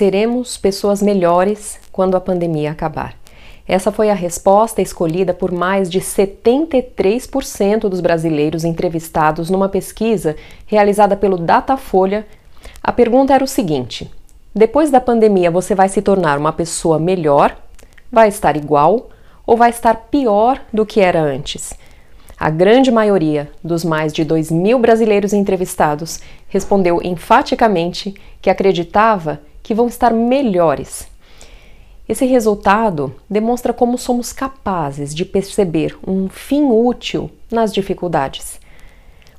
Seremos pessoas melhores quando a pandemia acabar. Essa foi a resposta escolhida por mais de 73% dos brasileiros entrevistados numa pesquisa realizada pelo Datafolha. A pergunta era o seguinte: depois da pandemia você vai se tornar uma pessoa melhor, vai estar igual ou vai estar pior do que era antes? A grande maioria dos mais de 2 mil brasileiros entrevistados respondeu enfaticamente que acreditava que vão estar melhores esse resultado demonstra como somos capazes de perceber um fim útil nas dificuldades.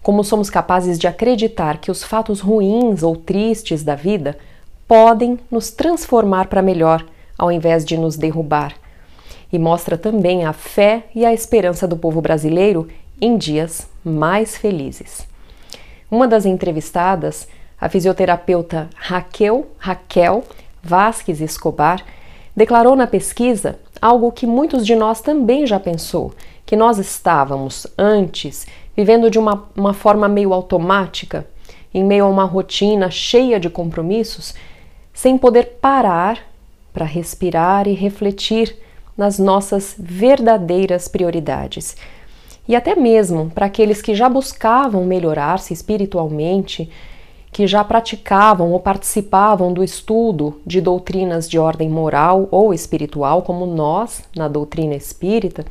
Como somos capazes de acreditar que os fatos ruins ou tristes da vida podem nos transformar para melhor, ao invés de nos derrubar. E mostra também a fé e a esperança do povo brasileiro em dias mais felizes. Uma das entrevistadas, a fisioterapeuta Raquel Raquel Vasques Escobar, declarou na pesquisa algo que muitos de nós também já pensou, que nós estávamos antes vivendo de uma, uma forma meio automática, em meio a uma rotina cheia de compromissos, sem poder parar para respirar e refletir nas nossas verdadeiras prioridades. E até mesmo para aqueles que já buscavam melhorar-se espiritualmente, que já praticavam ou participavam do estudo de doutrinas de ordem moral ou espiritual, como nós na doutrina espírita,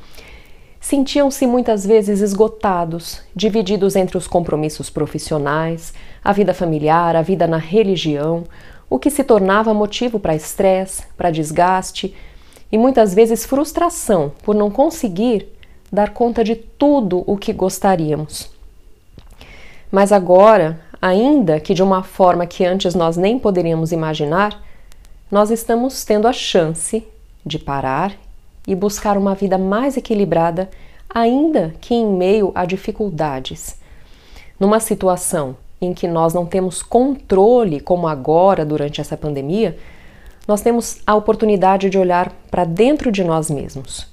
sentiam-se muitas vezes esgotados, divididos entre os compromissos profissionais, a vida familiar, a vida na religião, o que se tornava motivo para estresse, para desgaste e muitas vezes frustração por não conseguir dar conta de tudo o que gostaríamos. Mas agora ainda que de uma forma que antes nós nem poderíamos imaginar, nós estamos tendo a chance de parar e buscar uma vida mais equilibrada, ainda que em meio a dificuldades. Numa situação em que nós não temos controle, como agora durante essa pandemia, nós temos a oportunidade de olhar para dentro de nós mesmos.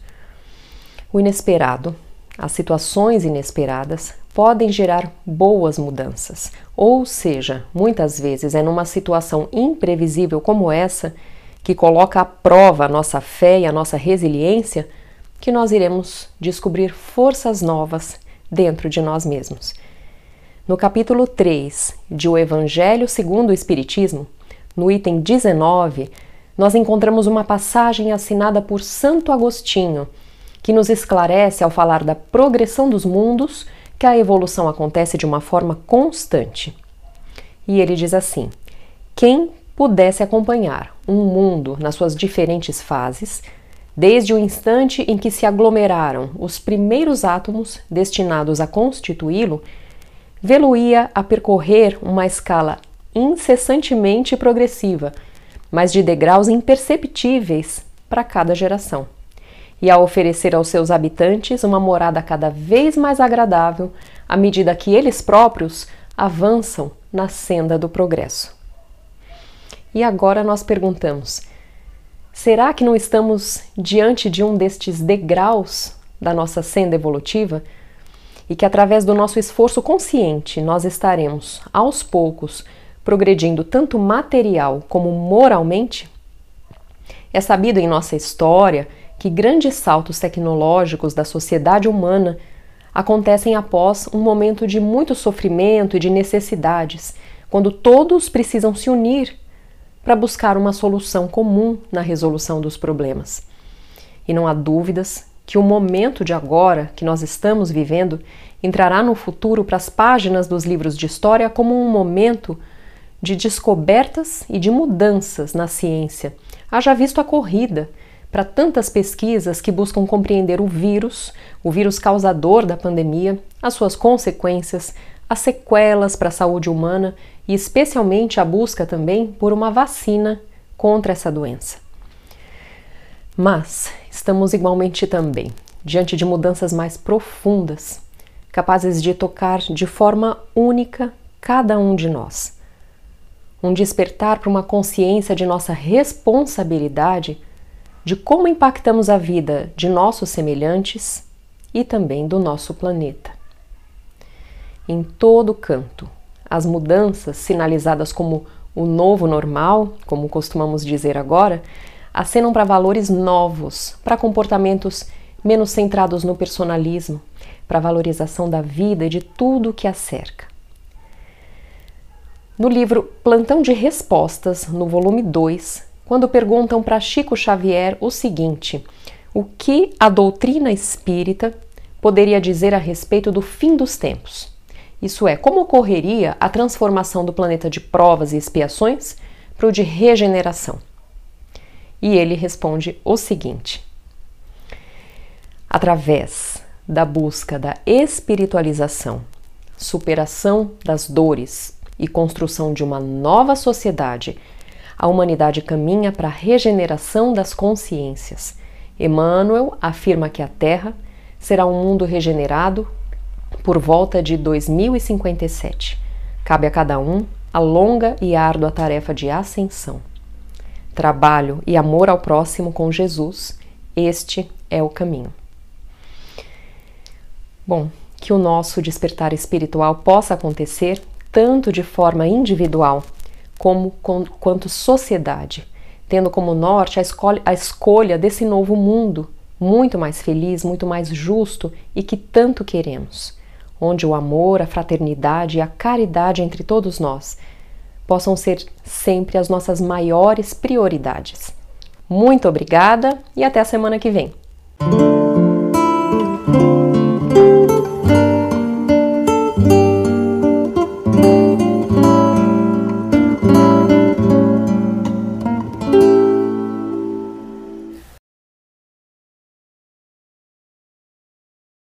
O inesperado, as situações inesperadas podem gerar boas mudanças, ou seja, muitas vezes é numa situação imprevisível como essa, que coloca à prova a nossa fé e a nossa resiliência, que nós iremos descobrir forças novas dentro de nós mesmos. No capítulo 3 de O Evangelho segundo o Espiritismo, no item 19, nós encontramos uma passagem assinada por Santo Agostinho que nos esclarece ao falar da progressão dos mundos que a evolução acontece de uma forma constante. E ele diz assim: quem pudesse acompanhar um mundo nas suas diferentes fases, desde o instante em que se aglomeraram os primeiros átomos destinados a constituí-lo, vê-lo-ia a percorrer uma escala incessantemente progressiva, mas de degraus imperceptíveis para cada geração e a oferecer aos seus habitantes uma morada cada vez mais agradável à medida que eles próprios avançam na senda do progresso. E agora nós perguntamos: será que não estamos diante de um destes degraus da nossa senda evolutiva? E que através do nosso esforço consciente nós estaremos, aos poucos, progredindo tanto material como moralmente? É sabido em nossa história que grandes saltos tecnológicos da sociedade humana acontecem após um momento de muito sofrimento e de necessidades, quando todos precisam se unir para buscar uma solução comum na resolução dos problemas. E não há dúvidas que o momento de agora que nós estamos vivendo entrará no futuro para as páginas dos livros de história como um momento de descobertas e de mudanças na ciência. Haja visto a corrida para tantas pesquisas que buscam compreender o vírus, o vírus causador da pandemia, as suas consequências, as sequelas para a saúde humana e especialmente a busca também por uma vacina contra essa doença. Mas estamos igualmente também diante de mudanças mais profundas, capazes de tocar de forma única cada um de nós. Um despertar para uma consciência de nossa responsabilidade de como impactamos a vida de nossos semelhantes e também do nosso planeta. Em todo canto, as mudanças sinalizadas como o novo normal, como costumamos dizer agora, acenam para valores novos, para comportamentos menos centrados no personalismo, para a valorização da vida e de tudo o que a cerca. No livro Plantão de Respostas, no volume 2, quando perguntam para Chico Xavier o seguinte: o que a doutrina espírita poderia dizer a respeito do fim dos tempos? Isso é, como ocorreria a transformação do planeta de provas e expiações para o de regeneração? E ele responde o seguinte: através da busca da espiritualização, superação das dores e construção de uma nova sociedade, a humanidade caminha para a regeneração das consciências. Emmanuel afirma que a Terra será um mundo regenerado por volta de 2057. Cabe a cada um a longa e árdua tarefa de ascensão. Trabalho e amor ao próximo com Jesus, este é o caminho. Bom, que o nosso despertar espiritual possa acontecer tanto de forma individual como com, quanto sociedade, tendo como norte a escolha, a escolha desse novo mundo muito mais feliz, muito mais justo e que tanto queremos, onde o amor, a fraternidade e a caridade entre todos nós possam ser sempre as nossas maiores prioridades. Muito obrigada e até a semana que vem.